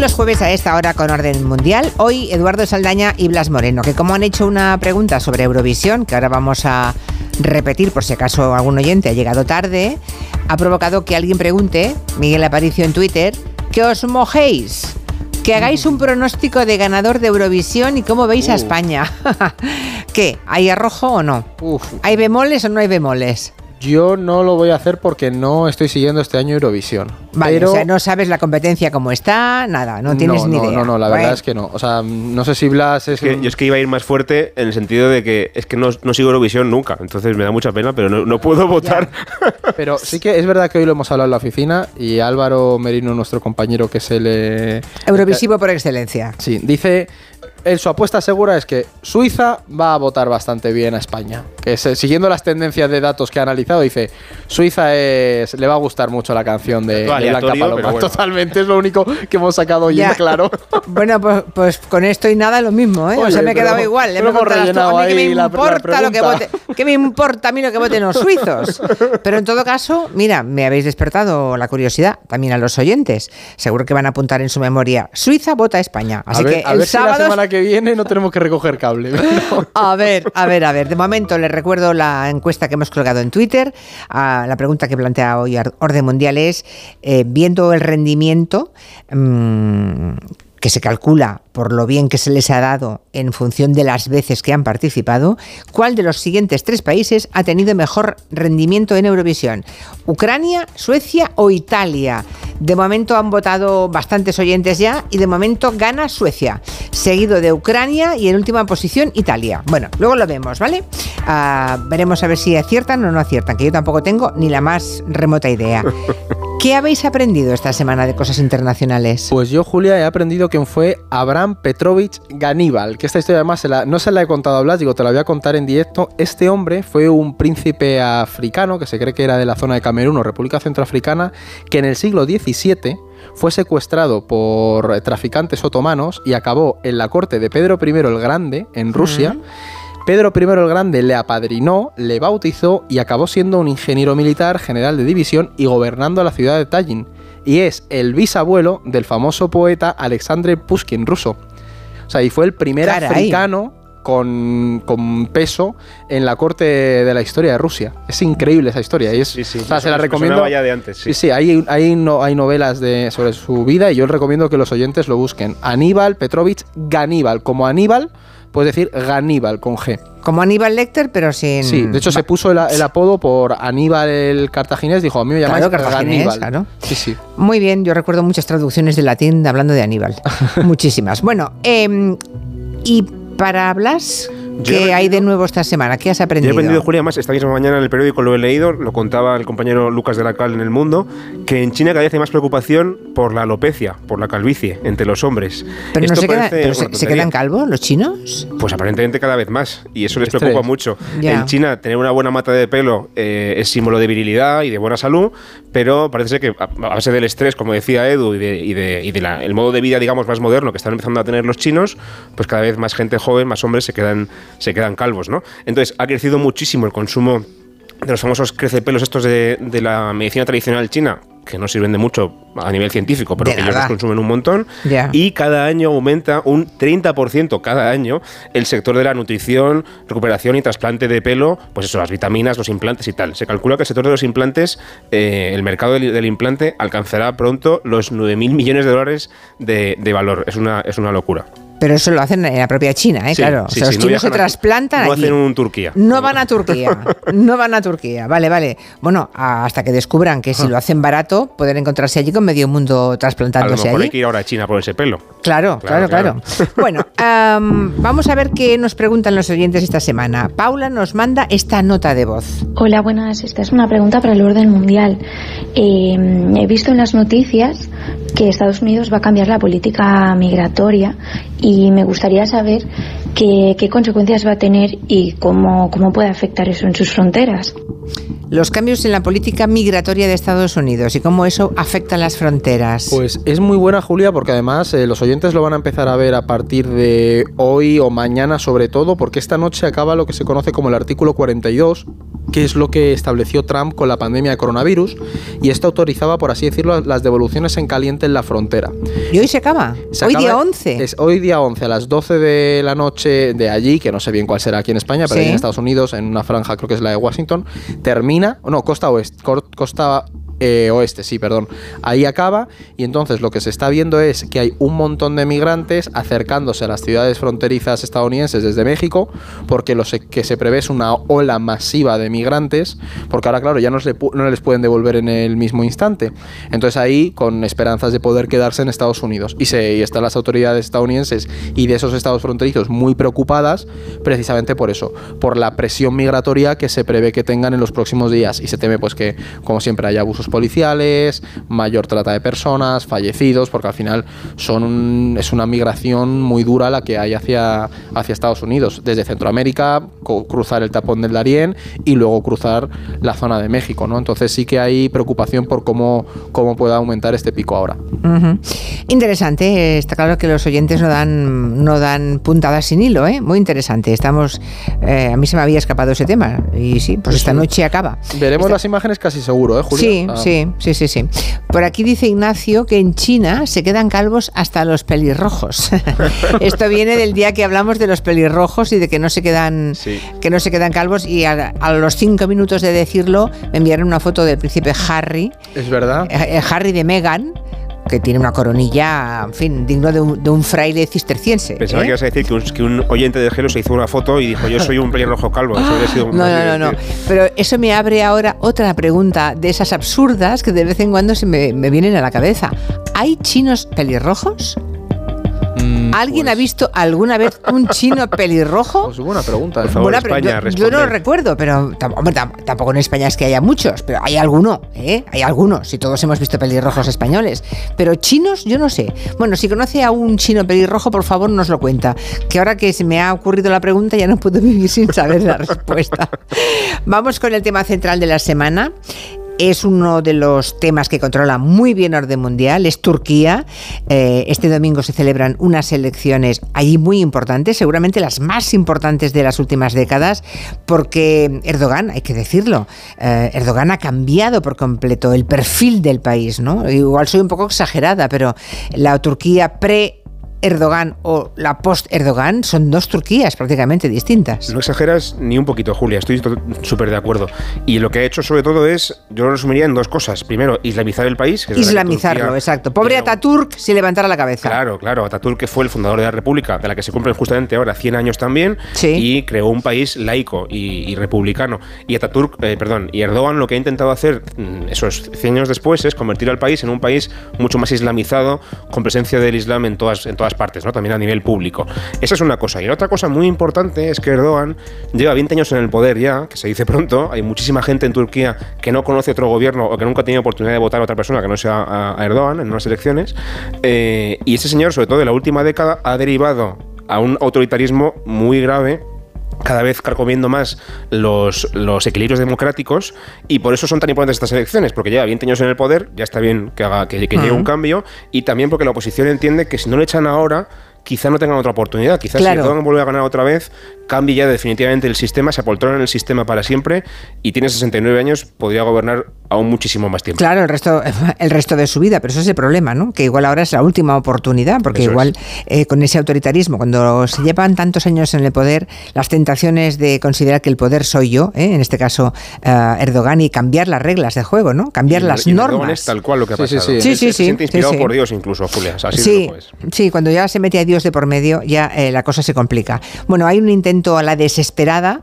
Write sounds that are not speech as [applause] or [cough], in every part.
los jueves a esta hora con orden mundial. Hoy Eduardo Saldaña y Blas Moreno, que como han hecho una pregunta sobre Eurovisión, que ahora vamos a repetir por si acaso algún oyente ha llegado tarde, ha provocado que alguien pregunte, Miguel Aparicio en Twitter, que os mojéis, que hagáis un pronóstico de ganador de Eurovisión y cómo veis a España. [laughs] ¿Qué? ¿Hay arrojo o no? ¿Hay bemoles o no hay bemoles? Yo no lo voy a hacer porque no estoy siguiendo este año Eurovisión. Vale, pero... o sea, no sabes la competencia cómo está, nada, no tienes ni idea. No, no, la verdad es que no. O sea, no sé si Blas es. que, Yo es que iba a ir más fuerte en el sentido de que es que no, sigo Eurovisión nunca, entonces me da mucha pena, pero no, puedo votar. [laughs] pero sí que es verdad que hoy lo hemos hablado en la oficina y Álvaro Merino, nuestro compañero que es el. Eh, Eurovisivo por excelencia. Sí, dice su apuesta segura es que Suiza va a votar bastante bien a España. Que siguiendo las tendencias de datos que ha analizado, dice, Suiza es, le va a gustar mucho la canción de, Blanca Paloma. Totalmente, es lo único que hemos sacado hoy, claro. [laughs] bueno, pues, pues, con esto y nada lo mismo, ¿eh? o sea, me he quedado igual. hemos rellenado a mí que me importa lo que vote, ¿Qué me importa a mí lo que voten los suizos? Pero en todo caso, mira, me habéis despertado la curiosidad, también a los oyentes. Seguro que van a apuntar en su memoria, Suiza vota a España. Así que el sábado que viene no tenemos que recoger cable. [laughs] a ver, a ver, a ver. De momento les recuerdo la encuesta que hemos colgado en Twitter. Ah, la pregunta que plantea hoy Orden Mundial es, eh, viendo el rendimiento... Mmm, que se calcula por lo bien que se les ha dado en función de las veces que han participado, ¿cuál de los siguientes tres países ha tenido mejor rendimiento en Eurovisión? ¿Ucrania, Suecia o Italia? De momento han votado bastantes oyentes ya y de momento gana Suecia, seguido de Ucrania y en última posición Italia. Bueno, luego lo vemos, ¿vale? Ah, veremos a ver si aciertan o no aciertan, que yo tampoco tengo ni la más remota idea. [laughs] ¿Qué habéis aprendido esta semana de cosas internacionales? Pues yo, Julia, he aprendido quién fue Abraham Petrovich Ganíbal, que esta historia además no se la he contado a Blas, digo, te la voy a contar en directo. Este hombre fue un príncipe africano, que se cree que era de la zona de Camerún o República Centroafricana, que en el siglo XVII fue secuestrado por traficantes otomanos y acabó en la corte de Pedro I el Grande, en Rusia. Pedro I el Grande le apadrinó, le bautizó y acabó siendo un ingeniero militar, general de división y gobernando la ciudad de Tallinn. Y es el bisabuelo del famoso poeta Alexandre Pushkin ruso. O sea, y fue el primer africano con, peso en la corte de la historia de Rusia. Es increíble esa historia. Y es, sí, sí, o sea, se la recomiendo. de antes, sí, sí, hay, hay, no, hay novelas de, sobre su vida y yo les recomiendo que los oyentes lo busquen. Aníbal Petrovich Ganíbal, como Aníbal puedes decir Ganíbal con G. Como Aníbal Lecter, pero sin. Sí, de hecho se puso el, apodo por Aníbal el cartaginés. Dijo, a mí me llamáis claro, Ganíbal. Claro. Sí, sí. Muy bien, yo recuerdo muchas traducciones de latín hablando de Aníbal. [laughs] Muchísimas. Bueno, eh, y para Blas. ¿Qué hay de nuevo esta semana? ¿Qué has aprendido? Yo he aprendido, Julia, más esta misma mañana en el periódico lo he leído, lo contaba el compañero Lucas de la Cal en El Mundo, que en China cada vez hay más preocupación por la alopecia, por la calvicie entre los hombres. ¿Pero, no se, se, quedan calvos los chinos? Pues aparentemente cada vez más, y eso les preocupa mucho. En China tener una buena mata de pelo eh, es símbolo de virilidad y de buena salud, pero parece ser que a base del estrés, como decía Edu, y de, y de, el modo de vida, digamos, más moderno que están empezando a tener los chinos, pues cada vez más gente joven, más hombres se quedan se quedan calvos, ¿no? Entonces ha crecido muchísimo el consumo de los famosos crecepelos estos de, la medicina tradicional china, que no sirven de mucho a nivel científico, pero que ellos los consumen un montón. Y cada año aumenta un 30% cada año el sector de la nutrición, recuperación y trasplante de pelo, pues eso, las vitaminas, los implantes y tal. Se calcula que el sector de los implantes, eh, el mercado del, implante, alcanzará pronto los 9.000 millones de dólares de, de valor. Es una, es una locura. Pero eso lo hacen en la propia China, ¿eh? claro. o sea, los chinos se trasplantan No hacen un Turquía. No van a Turquía. [laughs] no van a Turquía. Vale, vale. Bueno, hasta que descubran que si lo hacen barato, pueden encontrarse allí con medio mundo trasplantándose a lo mejor hay que ir ahora a China por ese pelo. Claro, claro, claro. bueno, vamos a ver qué nos preguntan los oyentes esta semana. Paula nos manda esta nota de voz. Hola, buenas. Esta es una pregunta para el orden mundial. Eh, he visto en las noticias que Estados Unidos va a cambiar la política migratoria y me gustaría saber qué, consecuencias va a tener y cómo, cómo puede afectar eso en sus fronteras. Los cambios en la política migratoria de Estados Unidos y cómo eso afecta las fronteras. Pues es muy buena, Julia, porque además eh, los oyentes lo van a empezar a ver a partir de hoy o mañana sobre todo, porque esta noche acaba lo que se conoce como el artículo 42 que es lo que estableció Trump con la pandemia de coronavirus, y esto autorizaba, por así decirlo, las devoluciones en caliente en la frontera. ¿Y hoy se acaba? ¿Hoy día 11? Es hoy día 11, a las 12 de la noche de allí, que no sé bien cuál será aquí en España, pero en Estados Unidos, en una franja, creo que es la de Washington, termina, no, costa oeste, costa eh, oeste, sí, perdón. Ahí acaba y entonces lo que se está viendo es que hay un montón de migrantes acercándose a las ciudades fronterizas estadounidenses desde México, porque lo que se prevé es una ola masiva de migrantes, porque ahora, claro, ya no, les pueden devolver en el mismo instante. Entonces ahí, con esperanzas de poder quedarse en Estados Unidos. Y, y están las autoridades estadounidenses y de esos estados fronterizos muy preocupadas precisamente por eso, por la presión migratoria que se prevé que tengan en los próximos días. Y se teme pues que, como siempre, haya abusos policiales, mayor trata de personas, fallecidos, porque al final son es una migración muy dura la que hay hacia, hacia Estados Unidos, desde Centroamérica, cruzar el tapón del Darién y luego cruzar la zona de México, ¿no? Entonces sí que hay preocupación por cómo, cómo pueda aumentar este pico ahora. Interesante, está claro que los oyentes no dan, no dan puntadas sin hilo, ¿eh? Muy interesante. Estamos, eh, a mí se me había escapado ese tema y sí, pues esta noche acaba. Veremos las imágenes casi seguro, ¿eh, Julio? Sí, Sí, sí, sí, sí. Por aquí dice Ignacio que en China se quedan calvos hasta los pelirrojos. [laughs] Esto viene del día que hablamos de los pelirrojos y de que no se quedan, que no se quedan calvos. Y a, los cinco minutos de decirlo me enviaron una foto del príncipe Harry. Es verdad. Eh, eh, Harry de Meghan que tiene una coronilla, en fin, digno de un, fraile cisterciense. Pensaba que ¿eh? ibas a decir que un, oyente de Gelo se hizo una foto y dijo, yo soy un pelirrojo calvo. no, no, no, no. Pero eso me abre ahora otra pregunta de esas absurdas que de vez en cuando se me, me vienen a la cabeza. ¿Hay chinos pelirrojos? Mm, ¿Alguien ha pues visto alguna vez un chino pelirrojo? Pues buena pregunta. yo, no lo recuerdo, pero tampoco en España es que haya muchos, pero hay alguno, ¿eh? Hay algunos, y todos hemos visto pelirrojos españoles. Pero chinos, yo no sé. Bueno, si conoce a un chino pelirrojo, por favor nos lo cuenta. Que ahora que se me ha ocurrido la pregunta ya no puedo [laughs] vivir sin saber la respuesta. Vamos con el tema central de la semana es uno de los temas que controla muy bien orden mundial, es Turquía. Eh, este domingo se celebran unas elecciones allí muy importantes, seguramente las más importantes de las últimas décadas, porque Erdogan, hay que decirlo, eh, Erdogan ha cambiado por completo el perfil del país, ¿no? Igual soy un poco exagerada, pero la Turquía pre Erdogan o la post-Erdogan son dos Turquías prácticamente distintas. No exageras ni un poquito, Julia, estoy súper de acuerdo. Y lo que ha hecho sobre todo es, yo lo resumiría en dos cosas. Primero, islamizar el país. Islamizarlo, exacto. Pobre Ataturk si levantara la cabeza. Claro, claro. Ataturk que fue el fundador de la República, de la que se cumplen justamente ahora 100 años también, y creó un país laico y, republicano. Y Ataturk, eh, perdón, y Erdogan lo que ha intentado hacer mm, esos 100 años después es convertir al país en un país mucho más islamizado, con presencia del Islam en todas, en todas partes, ¿no? también a nivel público. Esa es una cosa. Y la otra cosa muy importante es que Erdogan lleva 20 años en el poder ya, que se dice pronto. Hay muchísima gente en Turquía que no conoce otro gobierno o que nunca ha tenido oportunidad de votar a otra persona que no sea a, Erdogan en unas elecciones. Eh, y ese señor, sobre todo en la última década, ha derivado a un autoritarismo muy grave cada vez carcomiendo más los, los, equilibrios democráticos y por eso son tan importantes estas elecciones, porque lleva 20 años en el poder, ya está bien que, haga, que, llegue un cambio y también porque la oposición entiende que si no le echan ahora quizá no tengan otra oportunidad. Quizás si Erdogan vuelve a ganar otra vez, cambie ya definitivamente el sistema, se apoltrona en el sistema para siempre y tiene 69 años, podría gobernar aún muchísimo más tiempo. Claro, el resto, [laughs] el resto de su vida, pero eso es el problema, ¿no? Que igual ahora es la última oportunidad, porque igual eh, con ese autoritarismo, cuando se llevan tantos años en el poder, las tentaciones de considerar que el poder soy yo, ¿eh? en este caso eh, Erdogan, y cambiar las reglas de juego, ¿no? Cambiar las normas. es tal cual lo que ha pasado. Sí, sí, sí. Se, siente inspirado por Dios incluso, Julia. sí, sí, cuando ya se mete a Dios de por medio, ya la cosa se complica. Bueno, hay un intento a la desesperada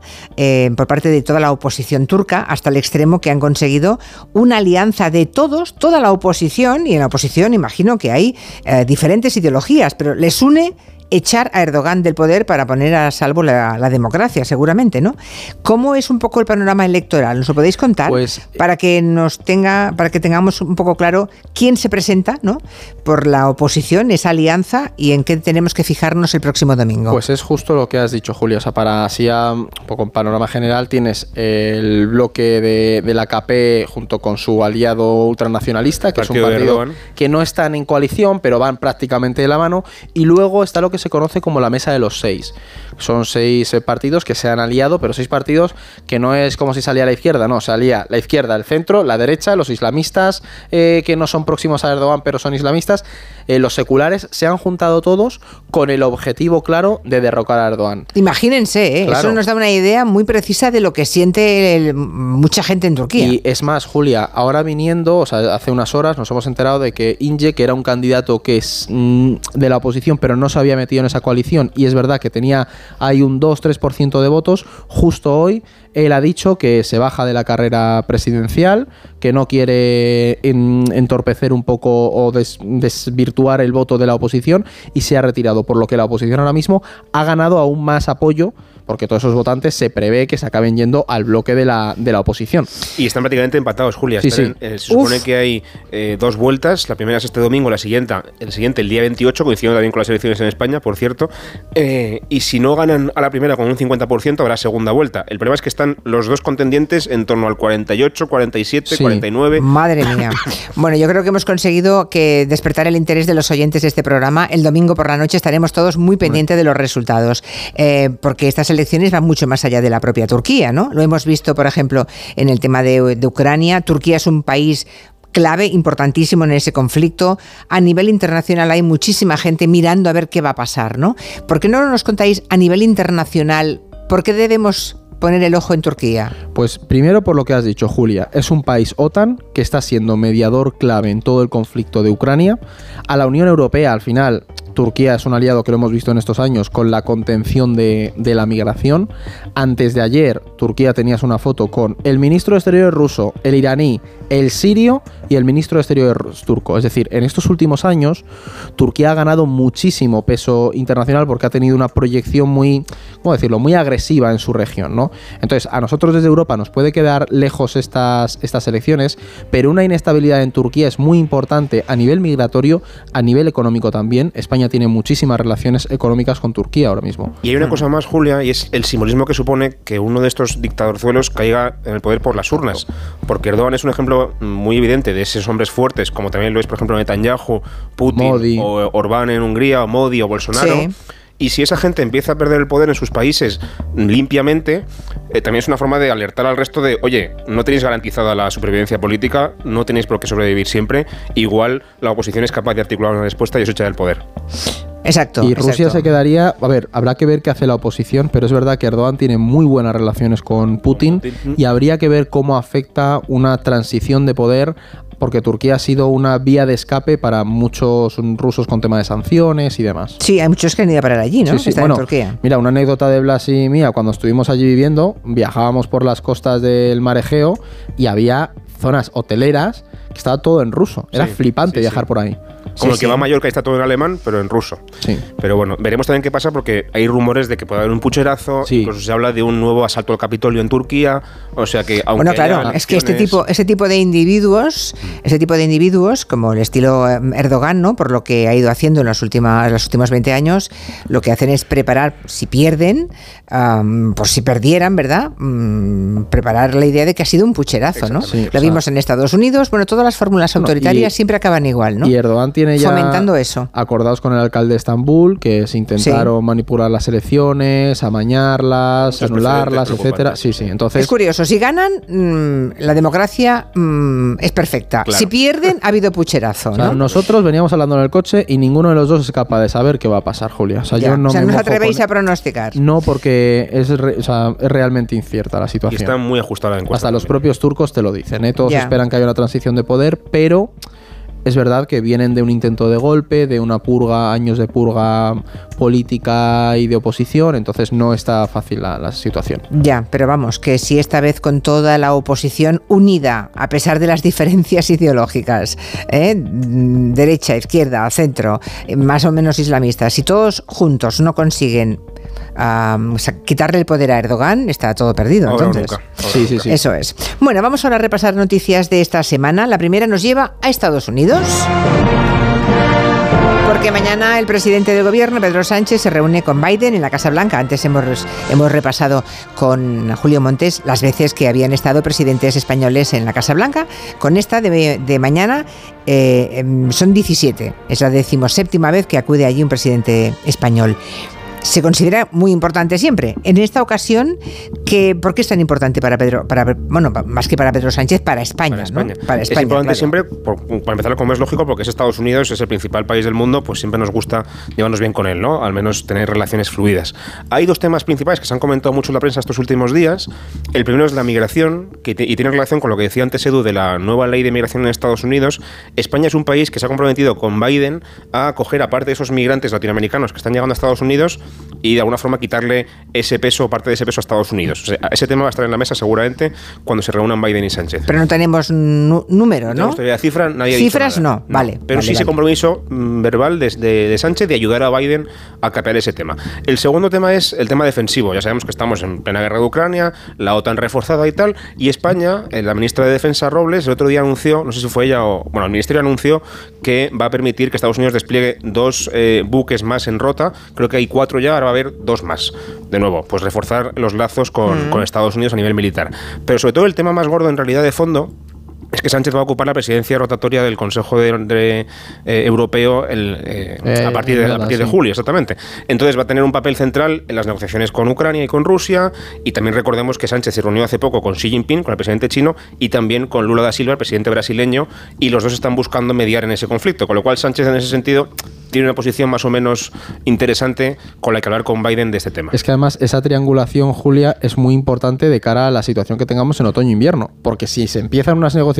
por parte de toda la oposición turca, hasta el extremo que han conseguido una alianza de todos, toda la oposición, y en la oposición imagino que hay eh, diferentes ideologías, pero les une echar a Erdogan del poder para poner a salvo la, democracia, seguramente, ¿no? ¿Cómo es un poco el panorama electoral? ¿Nos lo podéis contar? Pues, para que nos tenga, para que tengamos un poco claro quién se presenta, ¿no? Por la oposición, esa alianza y en qué tenemos que fijarnos el próximo domingo. Pues es justo lo que has dicho, Julio. O sea, para así un poco en panorama general tienes el bloque de, la KP junto con su aliado ultranacionalista, que es un partido que no están en coalición, pero van prácticamente de la mano, y luego está lo que que se conoce como la mesa de los seis. Son seis eh, partidos que se han aliado, pero seis partidos que no es como si salía la izquierda, no, salía la izquierda, el centro, la derecha, los islamistas eh, que no son próximos a Erdogan pero son islamistas, eh, los seculares se han juntado todos con el objetivo claro de derrocar a Erdogan. Imagínense, eso nos da una idea muy precisa de lo que siente mucha gente en Turquía. Y es más, Julia, ahora viniendo, o sea, hace unas horas nos hemos enterado de que Inge, que era un candidato que es mm, de la oposición pero no se había metido en esa coalición y es verdad que tenía hay un 2-3% de votos, justo hoy él ha dicho que se baja de la carrera presidencial, que no quiere entorpecer un poco o desvirtuar el voto de la oposición y se ha retirado, por lo que la oposición ahora mismo ha ganado aún más apoyo porque todos esos votantes se prevé que se acaben yendo al bloque de la, de la oposición. Y están prácticamente empatados, Julia. Sí, sí. Eh, se supone que hay eh, dos vueltas, la primera es este domingo, la siguiente el siguiente el día 28, coincidiendo también con las elecciones en España, por cierto, eh, y si no ganan a la primera con un 50%, habrá segunda vuelta. El problema es que están los dos contendientes en torno al 48, 47, 49. Madre mía. [laughs] bueno, yo creo que hemos conseguido que despertar el interés de los oyentes de este programa. El domingo por la noche estaremos todos muy pendientes de los resultados, porque estas elecciones van mucho más allá de la propia Turquía, ¿no? Lo hemos visto, por ejemplo, en el tema de, de Ucrania. Turquía es un país clave, importantísimo en ese conflicto. A nivel internacional hay muchísima gente mirando a ver qué va a pasar, ¿no? ¿Por qué no nos contáis a nivel internacional por qué debemos poner el ojo en Turquía? Pues primero por lo que has dicho, Julia, es un país OTAN que está siendo mediador clave en todo el conflicto de Ucrania. A la Unión Europea, al final, Turquía es un aliado que lo hemos visto en estos años con la contención de, la migración. Antes de ayer, Turquía tenías una foto con el ministro de Exteriores ruso, el iraní, el sirio y el ministro de Exteriores turco. Es decir, en estos últimos años, Turquía ha ganado muchísimo peso internacional porque ha tenido una proyección muy, ¿cómo decirlo?, muy agresiva en su región, ¿no? Entonces, a nosotros desde Europa nos puede quedar lejos estas, estas elecciones, pero una inestabilidad en Turquía es muy importante a nivel migratorio, a nivel económico también. España tiene muchísimas relaciones económicas con Turquía ahora mismo. Y hay una cosa más, Julia, y es el simbolismo que supone que uno de estos dictadorzuelos caiga en el poder por las urnas. Porque Erdogan es un ejemplo muy evidente de esos hombres fuertes, como también lo es, por ejemplo, Netanyahu, Putin, o Orbán en Hungría, o Modi, o Bolsonaro. Y si esa gente empieza a perder el poder en sus países limpiamente, eh, también es una forma de alertar al resto de, oye, no tenéis garantizada la supervivencia política, no tenéis por qué sobrevivir siempre, igual la oposición es capaz de articular una respuesta y os echa del poder. Exacto. Y Rusia se quedaría, a ver, habrá que ver qué hace la oposición, pero es verdad que Erdogan tiene muy buenas relaciones con Putin y habría que ver cómo afecta una transición de poder porque Turquía ha sido una vía de escape para muchos rusos con tema de sanciones y demás. Sí, hay muchos que han ido a parar allí, ¿no? Sí, sí. Bueno, Turquía. Mira, una anécdota de Blas y mía, cuando estuvimos allí viviendo, viajábamos por las costas del mar Egeo y había zonas hoteleras que estaba todo en ruso. Era flipante viajar por ahí. Como el que va a Mallorca y está todo en alemán, pero en ruso. Sí. Pero bueno, veremos también qué pasa porque hay rumores de que puede haber un pucherazo, incluso se habla de un nuevo asalto al Capitolio en Turquía, o sea que aunque Bueno, claro, es que este tipo ese tipo de individuos, ese tipo de individuos como el estilo em, Erdogan, ¿no? Por lo que ha ido haciendo en los últimos los últimos 20 años, lo que hacen es preparar si pierden, por si perdieran, ¿verdad? Mm, preparar la idea de que ha sido un pucherazo, ¿no? lo vimos en Estados Unidos, bueno, todas las fórmulas autoritarias siempre acaban igual, ¿no? Y Erdogan tiene ya fomentando eso. Acordados con el alcalde de Estambul, que se intentaron manipular las elecciones, amañarlas, anularlas, etcétera. Sí, sí. Entonces es curioso. Si ganan, mm, la democracia mm, es perfecta. Si pierden, ha habido pucherazo. nosotros veníamos hablando en el coche y ninguno de los dos es capaz de saber qué va a pasar, Julia. O sea, yo no, os atrevéis a pronosticar. No, porque es, realmente incierta la situación. Y está muy ajustada la encuesta. Hasta los propios turcos te lo dicen. ¿eh? Todos esperan que haya una transición de poder, pero es verdad que vienen de un intento de golpe, de una purga, años de purga política y de oposición, entonces no está fácil la, situación. Ya, pero vamos, que si esta vez con toda la oposición unida, a pesar de las [laughs] diferencias ideológicas, ¿eh? derecha, izquierda, centro, más o menos islamistas, si todos juntos no consiguen quitarle el poder a Erdogan, está todo perdido. entonces. Sí, sí, sí. Eso es. Bueno, vamos ahora a repasar noticias de esta semana. La primera nos lleva a Estados Unidos. Porque mañana el presidente del gobierno, Pedro Sánchez, se reúne con Biden en la Casa Blanca. Antes hemos, hemos repasado con Julio Montes las veces que habían estado presidentes españoles en la Casa Blanca. Con esta de, mañana eh, em, son 17. Es la decimoséptima vez que acude allí un presidente español se considera muy importante siempre. En esta ocasión, que, ¿por qué es tan importante para Pedro, para, bueno, más que para Pedro Sánchez, para España? Para España, para España es importante siempre, para empezar, como es lógico, porque es Estados Unidos, es el principal país del mundo, pues siempre nos gusta llevarnos bien con él, ¿no? Al menos tener relaciones fluidas. Hay dos temas principales que se han comentado mucho en la prensa estos últimos días. El primero es la migración, que y tiene relación con lo que decía antes Edu de la nueva ley de migración en Estados Unidos. España es un país que se ha comprometido con Biden a acoger, aparte de esos migrantes latinoamericanos que están llegando a Estados Unidos, y de alguna forma quitarle ese peso o parte de ese peso a Estados Unidos. ese tema va a estar en la mesa seguramente cuando se reúnan Biden y Sánchez. Pero no tenemos número, ¿no? No cifra, nadie Cifras no, vale. Pero sí ese compromiso mm, verbal de, de, Sánchez de ayudar a Biden a capear ese tema. El segundo tema es el tema defensivo. Ya sabemos que estamos en plena guerra de Ucrania, la OTAN reforzada y tal, y España, eh, la ministra de Defensa Robles, el otro día anunció, no sé si fue ella o, bueno, el ministerio anunció que va a permitir que Estados Unidos despliegue dos eh, buques más en rota, creo que hay cuatro ya, ahora va a haber dos más. De nuevo, pues reforzar los lazos con, con Estados Unidos a nivel militar. Pero sobre todo el tema más gordo en realidad de fondo es que Sánchez va a ocupar la presidencia rotatoria del Consejo de, eh, Europeo eh, eh, a partir, de, partir de julio, exactamente. Entonces va a tener un papel central en las negociaciones con Ucrania y con Rusia. Y también recordemos que Sánchez se reunió hace poco con Xi Jinping, con el presidente chino, y también con Lula da Silva, el presidente brasileño, y los dos están buscando mediar en ese conflicto. Con lo cual Sánchez en ese sentido tiene una posición más o menos interesante con la que hablar con Biden de este tema. Es que además esa triangulación, Julia, es muy importante de cara a la situación que tengamos en otoño-invierno. Porque si se empiezan unas negociaciones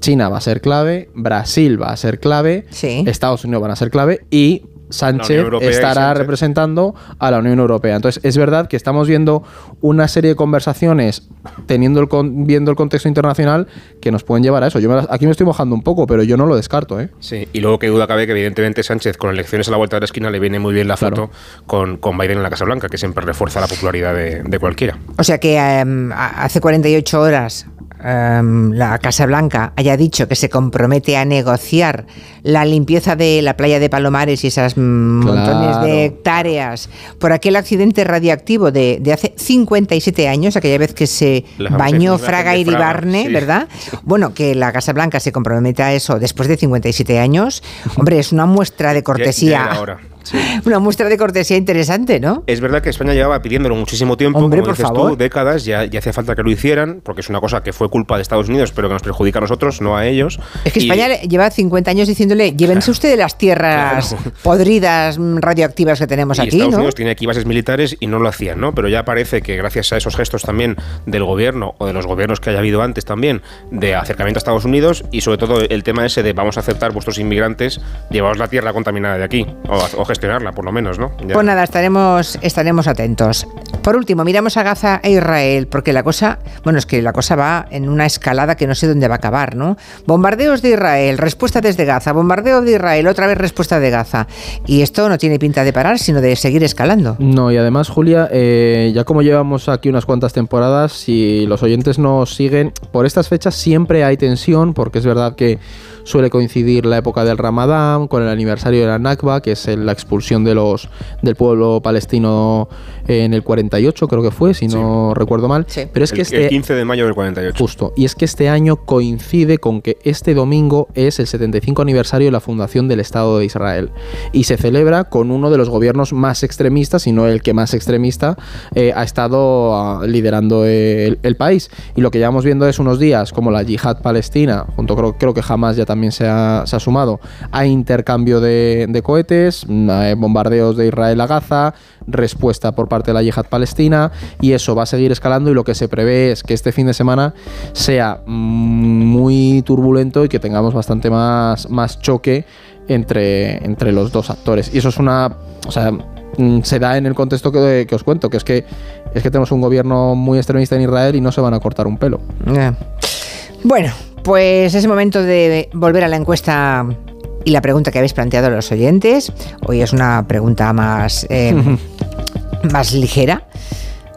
China va a ser clave, Brasil va a ser clave, Estados Unidos van a ser clave y Sánchez estará representando a la Unión Europea. Entonces, es verdad que estamos viendo una serie de conversaciones, teniendo el viendo el contexto internacional, que nos pueden llevar a eso. Yo aquí me estoy mojando un poco, pero yo no lo descarto. ¿eh? Sí, y luego que duda cabe que evidentemente Sánchez, con elecciones a la vuelta de la esquina, le viene muy bien la foto con, con, Biden en la Casa Blanca, que siempre refuerza la popularidad de, cualquiera. O sea que em, hace 48 horas Em, la Casa Blanca haya dicho que se compromete a negociar la limpieza de la playa de Palomares y esas montones de hectáreas por aquel accidente radiactivo de, hace 57 años, aquella vez que se bañó Fraga y Ribarne, ¿verdad? Bueno, que la Casa Blanca se compromete a eso después de 57 años, hombre, es una muestra de cortesía. [laughs] Una muestra de cortesía interesante, ¿no? Es verdad que España llevaba pidiéndolo muchísimo tiempo, como dices tú, décadas, ya, ya hacía falta que lo hicieran, porque es una cosa que fue culpa de Estados Unidos, pero que nos perjudica a nosotros, no a ellos. Es que España lleva 50 años diciéndole, llévense ustedes las tierras [laughs] podridas mm, radioactivas que tenemos aquí, Estados Unidos tiene aquí bases militares y no lo hacían, ¿no? Pero ya parece que gracias a esos gestos también del gobierno o de los gobiernos que haya habido antes también de acercamiento a Estados Unidos y sobre todo el tema ese de vamos a aceptar vuestros inmigrantes, llevaos la tierra contaminada de aquí o, gestionarla por lo menos, ¿no? Pues nada, estaremos, estaremos atentos. Por último, miramos a Gaza e Israel, porque la cosa, bueno, es que la cosa va en una escalada que no sé dónde va a acabar, ¿no? Bombardeos de Israel, respuesta desde Gaza, bombardeo de Israel, otra vez respuesta de Gaza. Y esto no tiene pinta de parar, sino de seguir escalando. No, y además, Julia, eh, ya como llevamos aquí unas cuantas temporadas, si los oyentes nos siguen, por estas fechas siempre hay tensión, porque es verdad que suele coincidir la época del Ramadán con el aniversario de la Nakba, que es la expulsión de los, del pueblo palestino en el 48, creo que fue, si no recuerdo mal. Pero es que este, el 15 de mayo del 48. Justo. Y es que este año coincide con que este domingo es el 75 aniversario de la fundación del Estado de Israel. Y se celebra con uno de los gobiernos más extremistas, si no el que más extremista, eh, ha estado ah, liderando el, país. Y lo que llevamos viendo es unos días como la yihad palestina, junto creo, creo que jamás ya también se ha, sumado, a intercambio de, cohetes, mm, bombardeos de Israel a Gaza, respuesta por parte de la yihad palestina y eso va a seguir escalando y lo que se prevé es que este fin de semana sea mm, muy turbulento y que tengamos bastante más, más choque entre, entre los dos actores. Y eso es una... O sea, mm, se da en el contexto que, os cuento, que es que es que tenemos un gobierno muy extremista en Israel y no se van a cortar un pelo. Bueno, pues es momento de volver a la encuesta y la pregunta que habéis planteado a los oyentes. Hoy es una pregunta más, eh, [laughs] más ligera.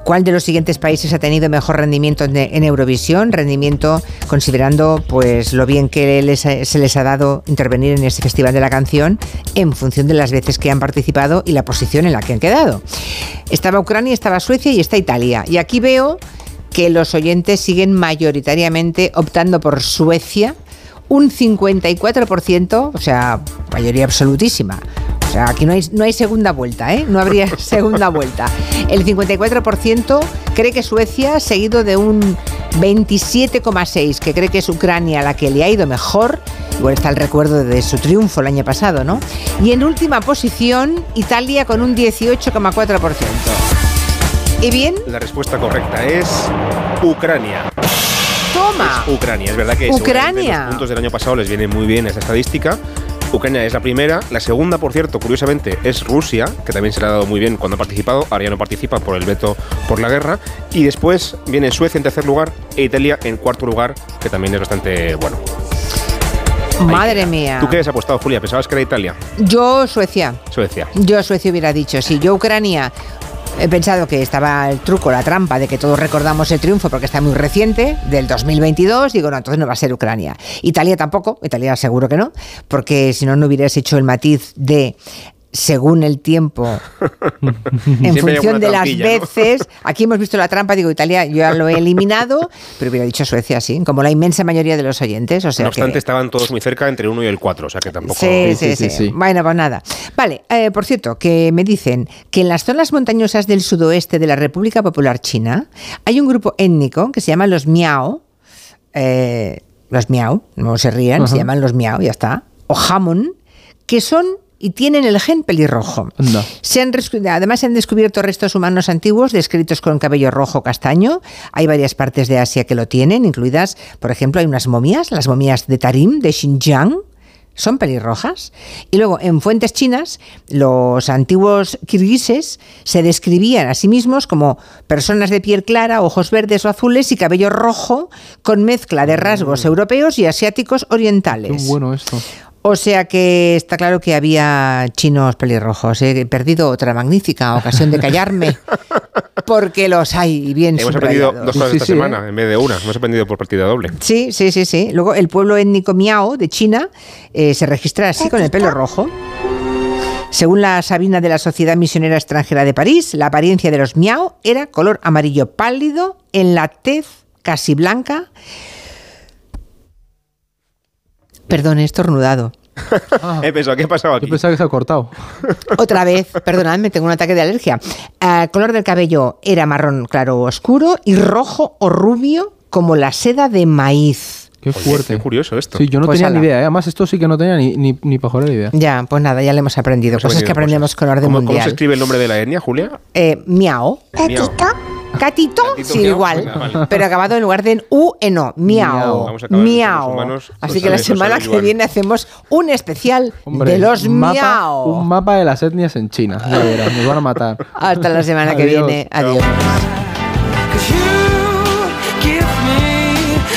¿Cuál de los siguientes países ha tenido mejor rendimiento en, Eurovisión? Rendimiento considerando pues lo bien que se les ha dado intervenir en ese festival de la canción en función de las veces que han participado y la posición en la que han quedado. Estaba Ucrania, estaba Suecia y está Italia. Y aquí veo que los oyentes siguen mayoritariamente optando por Suecia, un 54%, o sea, mayoría absolutísima. O sea, aquí no hay, no hay segunda vuelta, ¿eh? No habría [laughs] segunda vuelta. El 54% cree que Suecia, seguido de un 27,6% que cree que es Ucrania la que le ha ido mejor. Igual está el recuerdo de su triunfo el año pasado, ¿no? Y en última posición, Italia con un 18,4%. ¿Y bien? La respuesta correcta es Ucrania. Toma. Ucrania, es verdad que Ucrania. los puntos del año pasado les viene muy bien esa estadística. Ucrania es la primera. La segunda, por cierto, curiosamente, es Rusia, que también se le ha dado muy bien cuando ha participado. Ahora ya no participa por el veto por la guerra. Y después viene Suecia en tercer lugar e Italia en cuarto lugar, que también es bastante bueno. Madre mía. ¿Tú qué has apostado, Julia? ¿Pensabas que era Italia? Yo, Suecia. Suecia. Yo, Suecia hubiera dicho, sí. Yo, Ucrania. He pensado que estaba el truco, la trampa de que todos recordamos el triunfo porque está muy reciente, del 2022. Digo, no, entonces no va a ser Ucrania. Italia tampoco, Italia seguro que no, porque si no, no hubieras hecho el matiz de según el tiempo, [laughs] en función de las veces. Aquí hemos visto la trampa, digo, Italia, yo ya lo he eliminado, pero hubiera dicho Suecia, sí, como la inmensa mayoría de los oyentes. O sea no obstante, estaban todos muy cerca entre uno y el 4, o sea que tampoco. Sí, sí, sí. Bueno, pues nada. Vale, eh, por cierto, que me dicen que en las zonas montañosas del sudoeste de la República Popular China hay un grupo étnico que se llama los Miao. Eh, los Miao, no se rían, se llaman los Miao, ya está. O Hamon, que son y tienen el gen pelirrojo. Se han, además se han descubierto restos humanos antiguos descritos con cabello rojo castaño. Hay varias partes de Asia que lo tienen, incluidas, por ejemplo, hay unas momias, las momias de Tarim, de Xinjiang, son pelirrojas. Y luego, en fuentes chinas, los antiguos kirguises se describían a sí mismos como personas de piel clara, ojos verdes o azules y cabello rojo, con mezcla de rasgos mm. europeos y asiáticos orientales. Qué bueno esto. O sea que está claro que había chinos pelirrojos. He perdido otra magnífica ocasión de callarme. [laughs] Porque los hay bien Hemos aprendido dos cosas esta semana en vez de una. Hemos aprendido por partida doble. Sí, sí, sí, sí. Luego el pueblo étnico Miao de China eh, se registra así con el pelo rojo. Según la Sabina de la Sociedad Misionera Extranjera de París, la apariencia de los Miao era color amarillo pálido en la tez casi blanca Perdón, he estornudado. he pensado, ¿qué ha pasado aquí? Yo pensaba que se ha cortado. Otra vez, perdonadme, tengo un ataque de alergia. El eh, color del cabello era marrón claro o oscuro y rojo o rubio como la seda de maíz. Qué fuerte. qué curioso esto. Sí, yo no pues tenía ni idea. ¿eh? Además, esto sí que no tenía ni, ni, ni de idea. Ya, pues nada, ya le hemos aprendido. Cosas que aprendemos con orden mundial. ¿Cómo se escribe el nombre de la etnia, Julia? Eh, miao. miao. Catito, sí, igual. Pero acabado en lugar de en U, en O. Miau. Miau. Así que la semana que viene hacemos un especial de los miau. Un mapa de las etnias en China. nos van a matar. Hasta la semana que viene. Adiós.